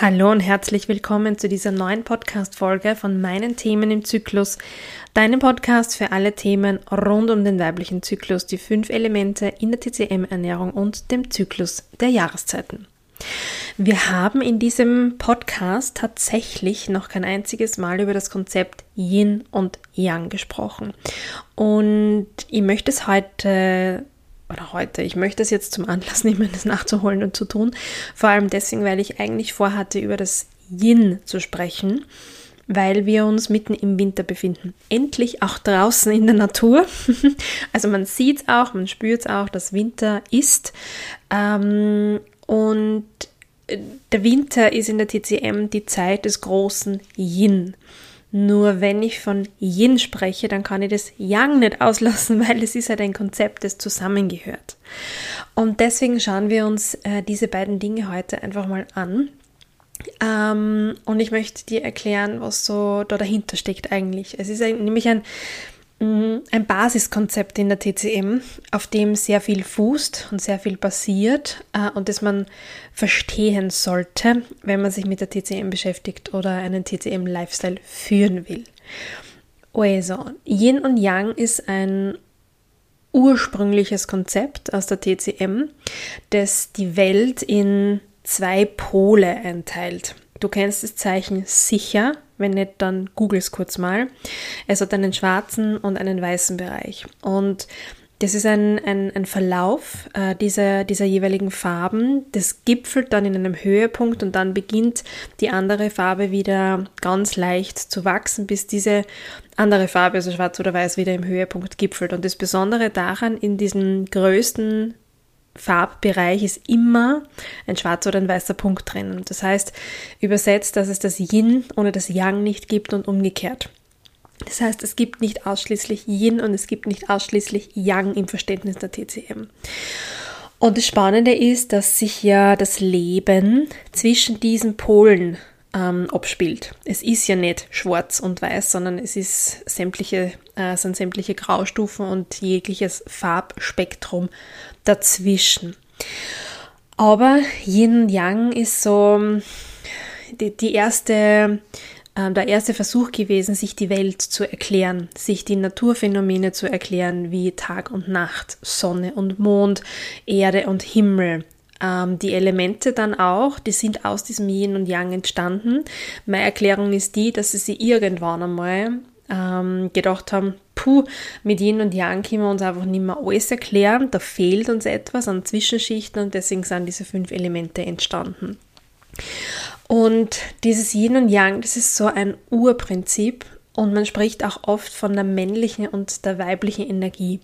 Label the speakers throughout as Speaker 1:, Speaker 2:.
Speaker 1: Hallo und herzlich willkommen zu dieser neuen Podcast-Folge von meinen Themen im Zyklus, deinem Podcast für alle Themen rund um den weiblichen Zyklus, die fünf Elemente in der TCM-Ernährung und dem Zyklus der Jahreszeiten. Wir haben in diesem Podcast tatsächlich noch kein einziges Mal über das Konzept Yin und Yang gesprochen. Und ich möchte es heute oder heute, ich möchte es jetzt zum Anlass nehmen, das nachzuholen und zu tun. Vor allem deswegen, weil ich eigentlich vorhatte, über das Yin zu sprechen, weil wir uns mitten im Winter befinden. Endlich auch draußen in der Natur. also man sieht es auch, man spürt es auch, dass Winter ist. Ähm, und der Winter ist in der TCM die Zeit des großen Yin. Nur wenn ich von Yin spreche, dann kann ich das Yang nicht auslassen, weil es ist halt ein Konzept, das zusammengehört. Und deswegen schauen wir uns äh, diese beiden Dinge heute einfach mal an. Ähm, und ich möchte dir erklären, was so da dahinter steckt eigentlich. Es ist ein, nämlich ein ein Basiskonzept in der TCM, auf dem sehr viel fußt und sehr viel passiert äh, und das man verstehen sollte, wenn man sich mit der TCM beschäftigt oder einen TCM-Lifestyle führen will. Also, Yin und Yang ist ein ursprüngliches Konzept aus der TCM, das die Welt in zwei Pole einteilt. Du kennst das Zeichen sicher, wenn nicht, dann google es kurz mal. Es hat einen schwarzen und einen weißen Bereich. Und das ist ein, ein, ein Verlauf äh, dieser, dieser jeweiligen Farben. Das gipfelt dann in einem Höhepunkt und dann beginnt die andere Farbe wieder ganz leicht zu wachsen, bis diese andere Farbe, also schwarz oder weiß, wieder im Höhepunkt gipfelt. Und das Besondere daran, in diesem größten Farbbereich ist immer ein schwarzer oder ein weißer Punkt drin. Das heißt, übersetzt, dass es das Yin ohne das Yang nicht gibt und umgekehrt. Das heißt, es gibt nicht ausschließlich Yin und es gibt nicht ausschließlich Yang im Verständnis der TCM. Und das Spannende ist, dass sich ja das Leben zwischen diesen Polen ähm, abspielt. Es ist ja nicht schwarz und weiß, sondern es ist sämtliche, äh, sind sämtliche Graustufen und jegliches Farbspektrum dazwischen. Aber Yin Yang ist so die, die erste, äh, der erste Versuch gewesen, sich die Welt zu erklären, sich die Naturphänomene zu erklären, wie Tag und Nacht, Sonne und Mond, Erde und Himmel, ähm, die Elemente dann auch, die sind aus diesem Yin und Yang entstanden. Meine Erklärung ist die, dass sie sie irgendwann einmal ähm, gedacht haben, puh, mit Yin und Yang können wir uns einfach nicht mehr alles erklären, da fehlt uns etwas an Zwischenschichten und deswegen sind diese fünf Elemente entstanden. Und dieses Yin und Yang, das ist so ein Urprinzip und man spricht auch oft von der männlichen und der weiblichen Energie.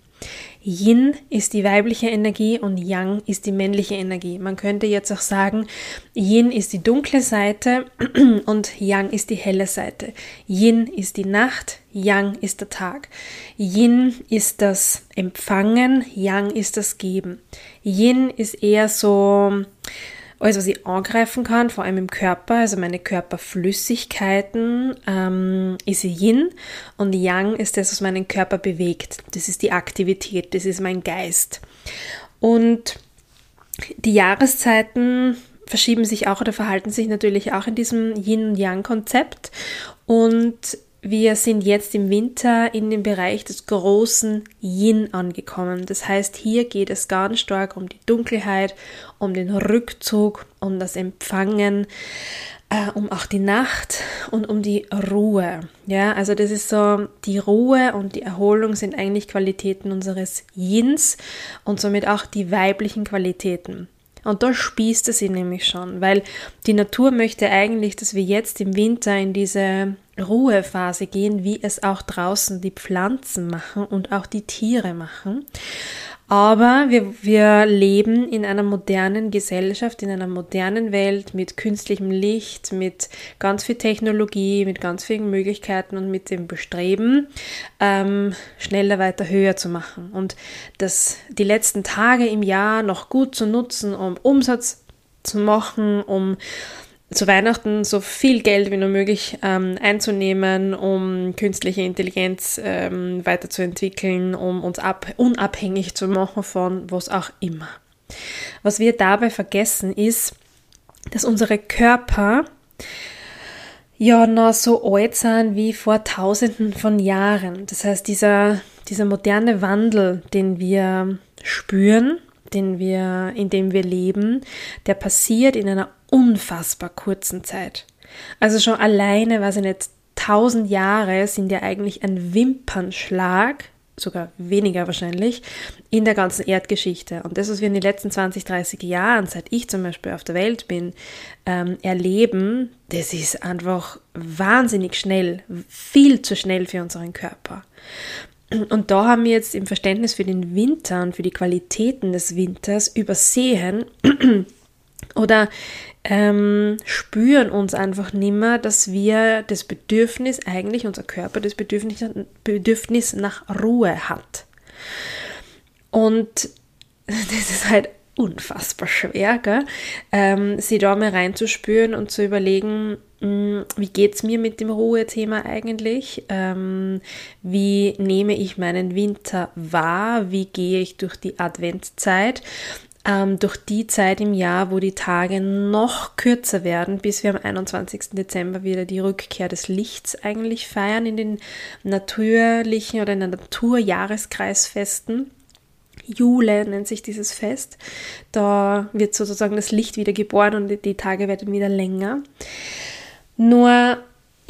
Speaker 1: Yin ist die weibliche Energie und Yang ist die männliche Energie. Man könnte jetzt auch sagen, Yin ist die dunkle Seite und Yang ist die helle Seite. Yin ist die Nacht, Yang ist der Tag. Yin ist das Empfangen, Yang ist das Geben. Yin ist eher so alles, was ich angreifen kann, vor allem im Körper, also meine Körperflüssigkeiten, ähm, ist Yin und Yang ist das, was meinen Körper bewegt. Das ist die Aktivität, das ist mein Geist. Und die Jahreszeiten verschieben sich auch oder verhalten sich natürlich auch in diesem Yin- und Yang-Konzept. Und wir sind jetzt im Winter in dem Bereich des großen Yin angekommen. Das heißt, hier geht es ganz stark um die Dunkelheit, um den Rückzug, um das Empfangen, äh, um auch die Nacht und um die Ruhe. Ja, also das ist so, die Ruhe und die Erholung sind eigentlich Qualitäten unseres Yins und somit auch die weiblichen Qualitäten. Und da spießt es ihn nämlich schon, weil die Natur möchte eigentlich, dass wir jetzt im Winter in diese Ruhephase gehen, wie es auch draußen die Pflanzen machen und auch die Tiere machen. Aber wir, wir leben in einer modernen Gesellschaft, in einer modernen Welt mit künstlichem Licht, mit ganz viel Technologie, mit ganz vielen Möglichkeiten und mit dem Bestreben, ähm, schneller, weiter, höher zu machen. Und das, die letzten Tage im Jahr noch gut zu nutzen, um Umsatz zu machen, um zu Weihnachten so viel Geld wie nur möglich ähm, einzunehmen, um künstliche Intelligenz ähm, weiterzuentwickeln, um uns ab unabhängig zu machen von was auch immer. Was wir dabei vergessen ist, dass unsere Körper ja noch so alt sind wie vor tausenden von Jahren. Das heißt, dieser, dieser moderne Wandel, den wir spüren, den wir, in dem wir leben, der passiert in einer unfassbar kurzen Zeit. Also schon alleine, weiß ich nicht, tausend Jahre sind ja eigentlich ein Wimpernschlag sogar weniger wahrscheinlich, in der ganzen Erdgeschichte. Und das, was wir in den letzten 20, 30 Jahren, seit ich zum Beispiel auf der Welt bin, ähm, erleben, das ist einfach wahnsinnig schnell, viel zu schnell für unseren Körper. Und da haben wir jetzt im Verständnis für den Winter und für die Qualitäten des Winters übersehen oder ähm, spüren uns einfach nimmer, dass wir das Bedürfnis, eigentlich unser Körper das Bedürfnis, Bedürfnis nach Ruhe hat. Und das ist halt unfassbar schwer? Ähm, sie da mal reinzuspüren und zu überlegen, mh, hm, wie geht es mir mit dem Ruhethema eigentlich? Ähm, wie nehme ich meinen Winter wahr? Wie gehe ich durch die Adventszeit? Ähm, durch die Zeit im Jahr, wo die Tage noch kürzer werden, bis wir am 21. Dezember wieder die Rückkehr des Lichts eigentlich feiern in den natürlichen oder in den Naturjahreskreisfesten. Jule nennt sich dieses Fest. Da wird sozusagen das Licht wieder geboren und die Tage werden wieder länger. Nur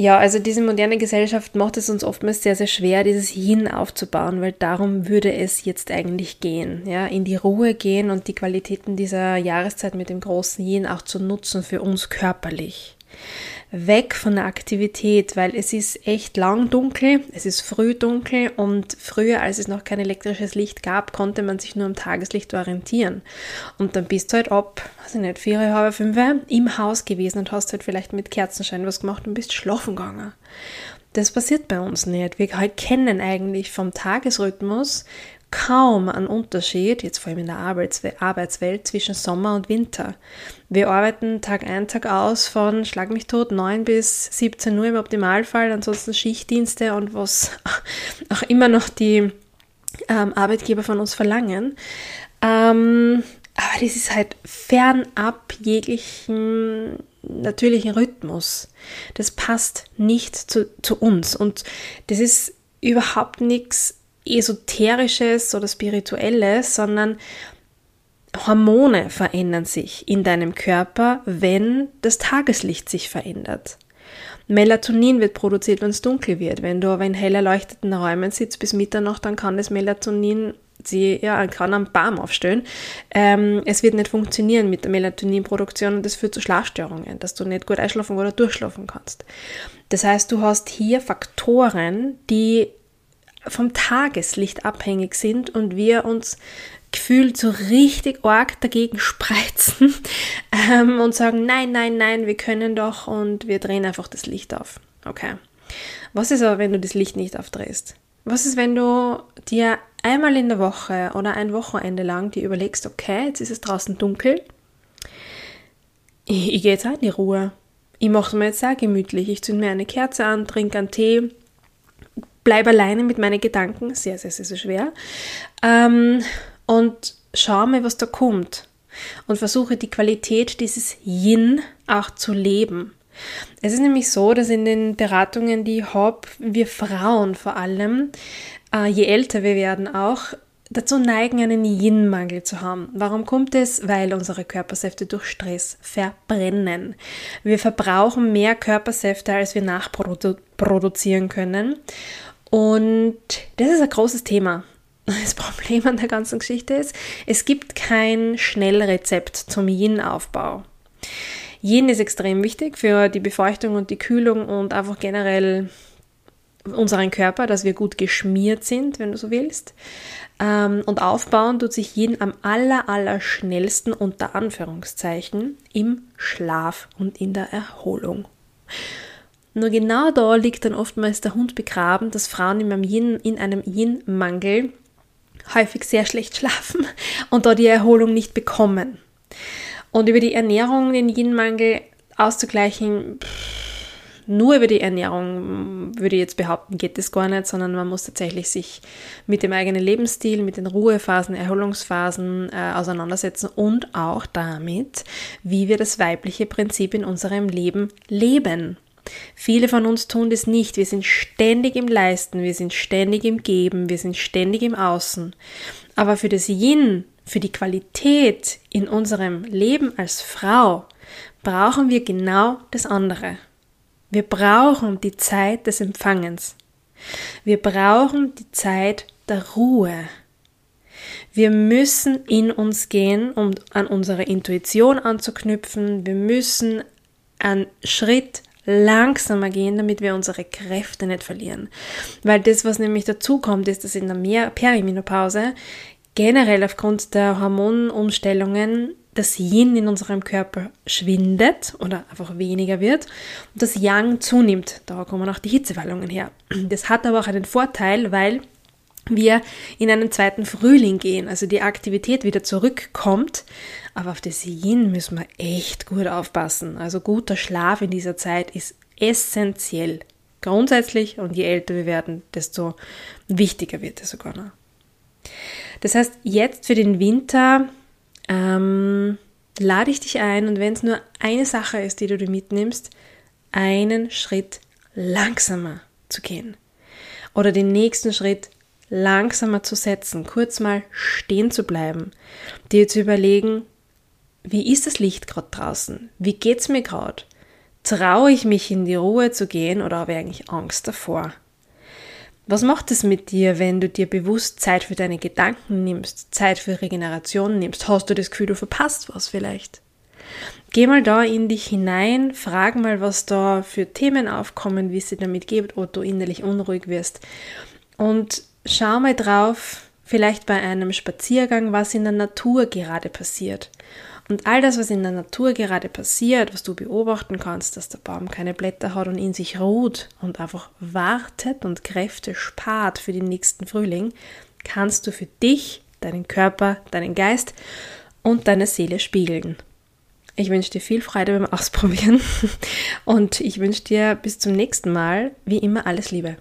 Speaker 1: ja, also diese moderne Gesellschaft macht es uns oftmals sehr, sehr schwer, dieses Yin aufzubauen, weil darum würde es jetzt eigentlich gehen, ja, in die Ruhe gehen und die Qualitäten dieser Jahreszeit mit dem großen Yin auch zu nutzen für uns körperlich weg von der Aktivität, weil es ist echt lang dunkel, es ist früh dunkel und früher, als es noch kein elektrisches Licht gab, konnte man sich nur am Tageslicht orientieren. Und dann bist du halt ab, weiß ich nicht, vier, halb fünf im Haus gewesen und hast halt vielleicht mit Kerzenschein was gemacht und bist schlafen gegangen. Das passiert bei uns nicht. Wir halt kennen eigentlich vom Tagesrhythmus kaum einen Unterschied, jetzt vor allem in der Arbeitswelt, zwischen Sommer und Winter. Wir arbeiten Tag ein, Tag aus von, schlag mich tot, 9 bis 17 Uhr im Optimalfall, ansonsten Schichtdienste und was auch immer noch die ähm, Arbeitgeber von uns verlangen. Ähm, aber das ist halt fernab jeglichen natürlichen Rhythmus. Das passt nicht zu, zu uns und das ist überhaupt nichts Esoterisches oder Spirituelles, sondern Hormone verändern sich in deinem Körper, wenn das Tageslicht sich verändert. Melatonin wird produziert, wenn es dunkel wird. Wenn du aber in hell erleuchteten Räumen sitzt bis Mitternacht, dann kann das Melatonin sie ja, kann am Baum aufstellen. Ähm, es wird nicht funktionieren mit der Melatoninproduktion und das führt zu Schlafstörungen, dass du nicht gut einschlafen oder durchschlafen kannst. Das heißt, du hast hier Faktoren, die vom Tageslicht abhängig sind und wir uns gefühlt so richtig arg dagegen spreizen ähm, und sagen, nein, nein, nein, wir können doch und wir drehen einfach das Licht auf. Okay. Was ist aber, wenn du das Licht nicht aufdrehst? Was ist, wenn du dir einmal in der Woche oder ein Wochenende lang dir überlegst, okay, jetzt ist es draußen dunkel, ich, ich gehe jetzt auch in die Ruhe. Ich mache mir jetzt auch gemütlich. Ich zünde mir eine Kerze an, trinke einen Tee, bleibe alleine mit meinen Gedanken, sehr, sehr, sehr, sehr schwer, ähm, und schaue mir, was da kommt. Und versuche die Qualität dieses Yin auch zu leben. Es ist nämlich so, dass in den Beratungen, die ich habe, wir Frauen vor allem, äh, je älter wir werden auch, dazu neigen, einen Yin-Mangel zu haben. Warum kommt es? Weil unsere Körpersäfte durch Stress verbrennen. Wir verbrauchen mehr Körpersäfte, als wir nachproduzieren können. Und das ist ein großes Thema. Das Problem an der ganzen Geschichte ist, es gibt kein Schnellrezept zum Yin-Aufbau. Yin ist extrem wichtig für die Befeuchtung und die Kühlung und einfach generell unseren Körper, dass wir gut geschmiert sind, wenn du so willst. Ähm, und aufbauen tut sich Yin am aller, aller schnellsten unter Anführungszeichen im Schlaf und in der Erholung. Nur genau da liegt dann oftmals der Hund begraben, dass Frauen in einem Yin-Mangel häufig sehr schlecht schlafen und da die Erholung nicht bekommen. Und über die Ernährung den Yin-Mangel auszugleichen, nur über die Ernährung, würde ich jetzt behaupten, geht es gar nicht, sondern man muss tatsächlich sich mit dem eigenen Lebensstil, mit den Ruhephasen, Erholungsphasen äh, auseinandersetzen und auch damit, wie wir das weibliche Prinzip in unserem Leben leben. Viele von uns tun das nicht. Wir sind ständig im Leisten, wir sind ständig im Geben, wir sind ständig im Außen. Aber für das Yin, für die Qualität in unserem Leben als Frau, brauchen wir genau das andere. Wir brauchen die Zeit des Empfangens. Wir brauchen die Zeit der Ruhe. Wir müssen in uns gehen, um an unsere Intuition anzuknüpfen. Wir müssen einen Schritt langsamer gehen, damit wir unsere Kräfte nicht verlieren. Weil das, was nämlich dazu kommt, ist, dass in der Perimenopause generell aufgrund der Hormonumstellungen das Yin in unserem Körper schwindet oder einfach weniger wird und das Yang zunimmt. Da kommen auch die Hitzewallungen her. Das hat aber auch einen Vorteil, weil wir in einen zweiten Frühling gehen, also die Aktivität wieder zurückkommt. Aber auf das Yin müssen wir echt gut aufpassen. Also guter Schlaf in dieser Zeit ist essentiell. Grundsätzlich und je älter wir werden, desto wichtiger wird es sogar noch. Das heißt, jetzt für den Winter ähm, lade ich dich ein und wenn es nur eine Sache ist, die du dir mitnimmst, einen Schritt langsamer zu gehen oder den nächsten Schritt langsamer zu setzen, kurz mal stehen zu bleiben, dir zu überlegen, wie ist das Licht gerade draußen? Wie geht's mir gerade? Traue ich mich in die Ruhe zu gehen oder habe ich eigentlich Angst davor? Was macht es mit dir, wenn du dir bewusst Zeit für deine Gedanken nimmst, Zeit für Regeneration nimmst? Hast du das Gefühl, du verpasst was vielleicht? Geh mal da in dich hinein, frag mal, was da für Themen aufkommen, wie es dir damit geht, ob du innerlich unruhig wirst. Und schau mal drauf, vielleicht bei einem Spaziergang, was in der Natur gerade passiert. Und all das, was in der Natur gerade passiert, was du beobachten kannst, dass der Baum keine Blätter hat und in sich ruht und einfach wartet und Kräfte spart für den nächsten Frühling, kannst du für dich, deinen Körper, deinen Geist und deine Seele spiegeln. Ich wünsche dir viel Freude beim Ausprobieren und ich wünsche dir bis zum nächsten Mal, wie immer, alles Liebe.